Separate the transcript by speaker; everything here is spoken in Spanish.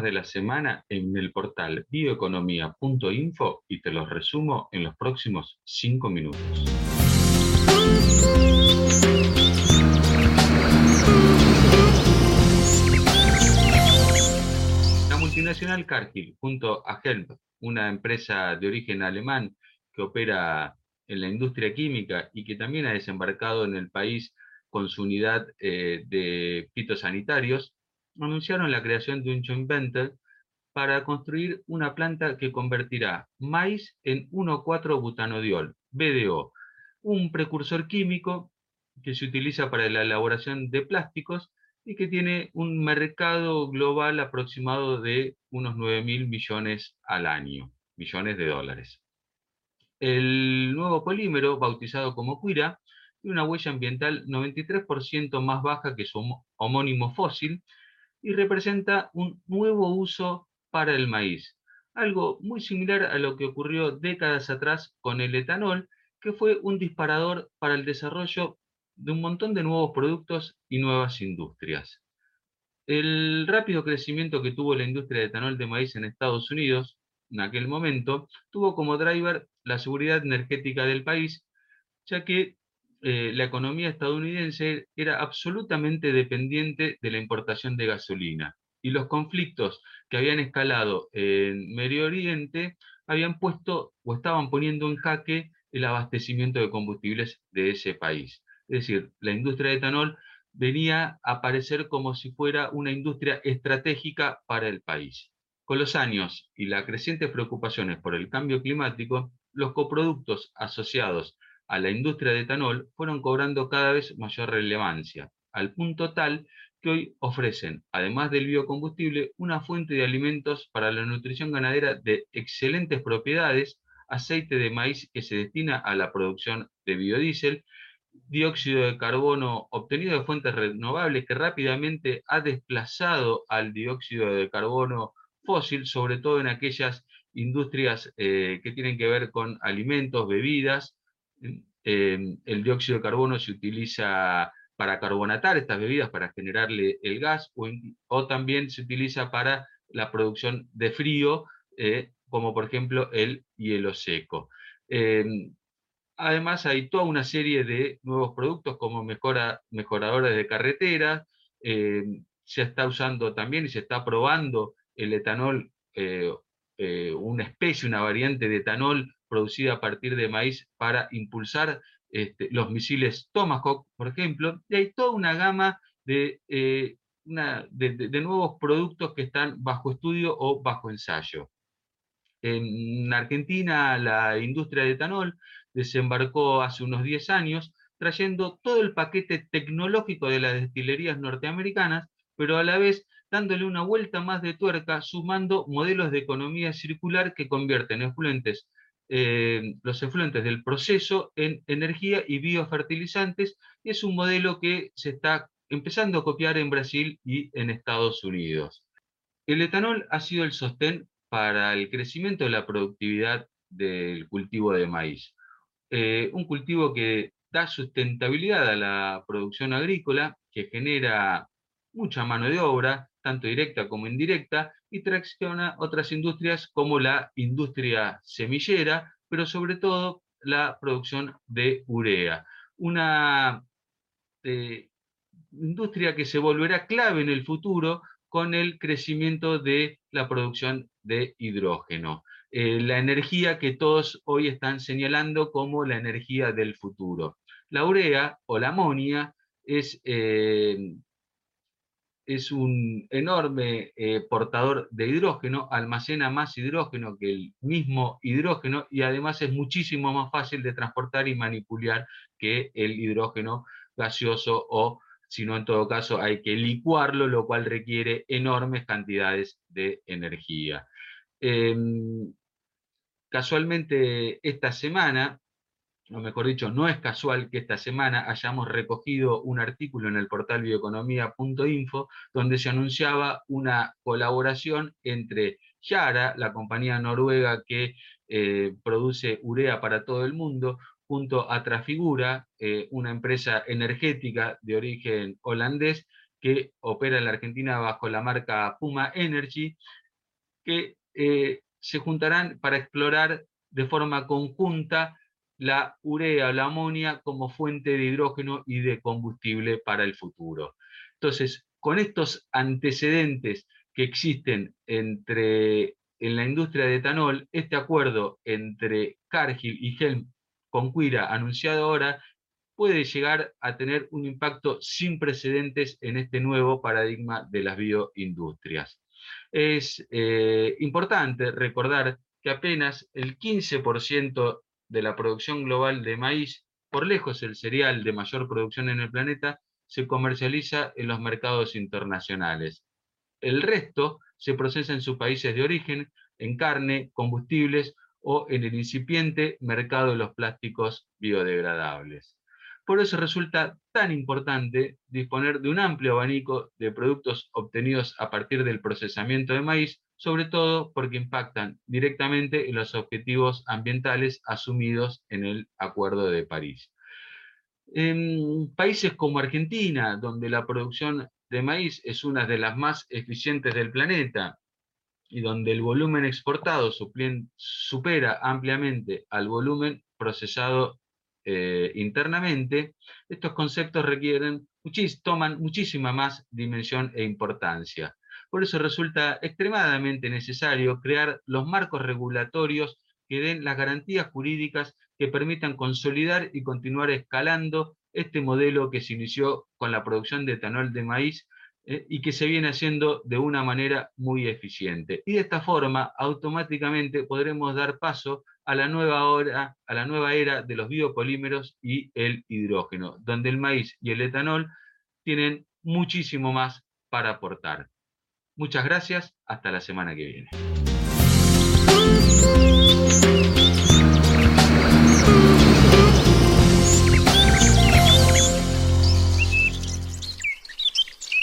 Speaker 1: de la semana en el portal bioeconomía.info y te los resumo en los próximos cinco minutos. La multinacional Cargill, junto a Helm, una empresa de origen alemán que opera en la industria química y que también ha desembarcado en el país con su unidad eh, de fitosanitarios, anunciaron la creación de un joint venture para construir una planta que convertirá maíz en 1,4-butanodiol, BDO, un precursor químico que se utiliza para la elaboración de plásticos y que tiene un mercado global aproximado de unos 9 mil millones al año, millones de dólares. El nuevo polímero, bautizado como Cuira, tiene una huella ambiental 93% más baja que su homónimo fósil y representa un nuevo uso para el maíz, algo muy similar a lo que ocurrió décadas atrás con el etanol, que fue un disparador para el desarrollo de un montón de nuevos productos y nuevas industrias. El rápido crecimiento que tuvo la industria de etanol de maíz en Estados Unidos en aquel momento tuvo como driver la seguridad energética del país, ya que eh, la economía estadounidense era absolutamente dependiente de la importación de gasolina y los conflictos que habían escalado en Medio Oriente habían puesto o estaban poniendo en jaque el abastecimiento de combustibles de ese país. Es decir, la industria de etanol venía a aparecer como si fuera una industria estratégica para el país. Con los años y las crecientes preocupaciones por el cambio climático, los coproductos asociados a la industria de etanol fueron cobrando cada vez mayor relevancia, al punto tal que hoy ofrecen, además del biocombustible, una fuente de alimentos para la nutrición ganadera de excelentes propiedades, aceite de maíz que se destina a la producción de biodiesel, dióxido de carbono obtenido de fuentes renovables que rápidamente ha desplazado al dióxido de carbono fósil, sobre todo en aquellas industrias eh, que tienen que ver con alimentos, bebidas, El dióxido de carbono se utiliza para carbonatar estas bebidas, para generarle el gas, o, también se utiliza para la producción de frío, eh, como por ejemplo el hielo seco. Em, además hay toda una serie de nuevos productos como mejora, mejoradores de carretera, em, se está usando también y se está probando el etanol, eh, eh, una especie, una variante de etanol producida a partir de maíz para impulsar este, los misiles Tomahawk, por ejemplo, y hay toda una gama de, eh, de, nuevos productos que están bajo estudio o bajo ensayo. En Argentina, la industria de etanol desembarcó hace unos 10 años trayendo todo el paquete tecnológico de las destilerías norteamericanas, pero a la vez dándole una vuelta más de tuerca, sumando modelos de economía circular que convierten efluentes eh, los efluentes del proceso en energía y biofertilizantes. Es un modelo que se está empezando a copiar en Brasil y en Estados Unidos. El etanol ha sido el sostén para el crecimiento de la productividad del cultivo de maíz. Eh, un cultivo que da sustentabilidad a la producción agrícola, que genera mucha mano de obra, tanto directa como indirecta, y tracciona otras industrias como la industria semillera, pero sobre todo la producción de urea. Una eh, industria que se volverá clave en el futuro con el crecimiento de la producción de hidrógeno. Eh, la energía que todos hoy están señalando como la energía del futuro. La urea o la amonia es eh, es un enorme eh, portador de hidrógeno, almacena más hidrógeno que el mismo hidrógeno y además es muchísimo más fácil de transportar y manipular que el hidrógeno gaseoso o, si no en todo caso, hay que licuarlo, lo cual requiere enormes cantidades de energía. Em, casualmente esta semana o mejor dicho, no es casual que esta semana hayamos recogido un artículo en el portal bioeconomía.info donde se anunciaba una colaboración entre Yara, la compañía noruega que eh, produce urea para todo el mundo, junto a Trafigura, eh, una empresa energética de origen holandés, que opera en la Argentina bajo la marca Puma Energy, que eh, se juntarán para explorar de forma conjunta la urea la amonia como fuente de hidrógeno y de combustible para el futuro. Entonces, con estos antecedentes que existen entre en la industria de etanol, este acuerdo entre Cargill y Helm con Cuira anunciado ahora puede llegar a tener un impacto sin precedentes en este nuevo paradigma de las bioindustrias. Es eh, importante recordar que apenas el 15% de la producción global de maíz, por lejos el cereal de mayor producción en el planeta, se comercializa en los mercados internacionales. El resto se procesa en sus países de origen, en carne, combustibles o en el incipiente mercado de los plásticos biodegradables. Por eso resulta tan importante disponer de un amplio abanico de productos obtenidos a partir del procesamiento de maíz, sobre todo porque impactan directamente en los objetivos ambientales asumidos en el Acuerdo de París. En países como Argentina, donde la producción de maíz es una de las más eficientes del planeta y donde el volumen exportado supera ampliamente al volumen procesado eh, internamente, estos conceptos toman muchísima más dimensión e importancia. Por eso resulta extremadamente necesario crear los marcos regulatorios que den las garantías jurídicas que permitan consolidar y continuar escalando este modelo que se inició con la producción de etanol de maíz eh, y que se viene haciendo de una manera muy eficiente. Y de esta forma, automáticamente podremos dar paso a la nueva, hora, a la nueva era de los biopolímeros y el hidrógeno, donde el maíz y el etanol tienen muchísimo más para aportar. Muchas gracias, hasta la semana que viene.